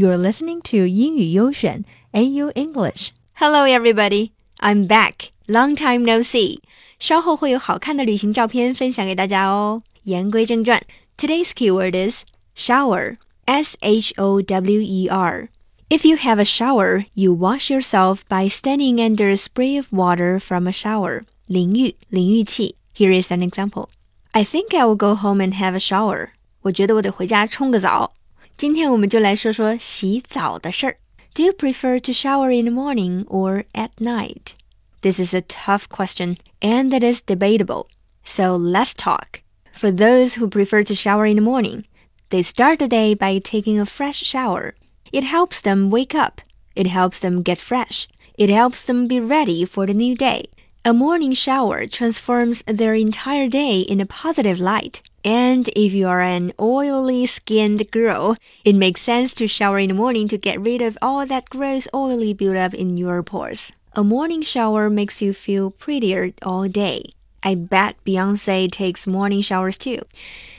You're listening to 英语优选 AYO English. Hello, everybody. I'm back. Long time no see. 稍后会有好看的旅行照片分享给大家哦。言归正传，Today's keyword is shower. S H O W E R. If you have a shower, you wash yourself by standing under a spray of water from a shower. 淋浴，淋浴器。Here is an example. I think I will go home and have a shower. 我觉得我得回家冲个澡。今天我们就来说说洗澡的事儿。Do you prefer to shower in the morning or at night? This is a tough question and it is debatable. So let's talk. For those who prefer to shower in the morning, they start the day by taking a fresh shower. It helps them wake up. It helps them get fresh. It helps them be ready for the new day. A morning shower transforms their entire day in a positive light. And if you are an oily skinned girl, it makes sense to shower in the morning to get rid of all that gross oily buildup in your pores. A morning shower makes you feel prettier all day. I bet Beyonce takes morning showers too.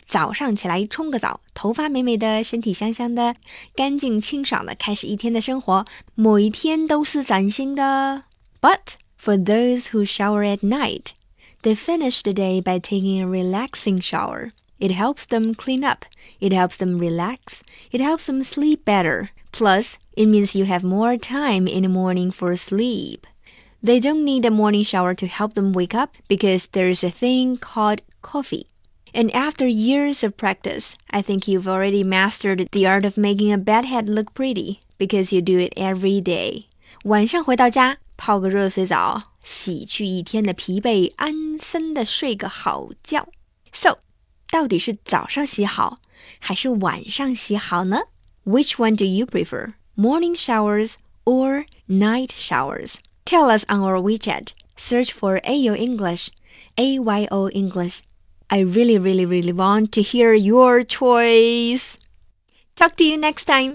早上起来冲个澡，头发美美的，身体香香的，干净清爽的开始一天的生活，每一天都是崭新的。But for those who shower at night, they finish the day by taking a relaxing shower. It helps them clean up. It helps them relax. It helps them sleep better. Plus, it means you have more time in the morning for sleep. They don't need a morning shower to help them wake up because there is a thing called coffee. And after years of practice, I think you've already mastered the art of making a bedhead look pretty because you do it every day. 晚上回到家， 泡个热水澡，洗去一天的疲惫，安心的睡个好觉。So, 到底是早上洗好还是晚上洗好呢？Which one do you prefer? Morning showers or night showers? Tell us on our WeChat. Search for AYO English, AYO English. I really, really, really want to hear your choice. Talk to you next time.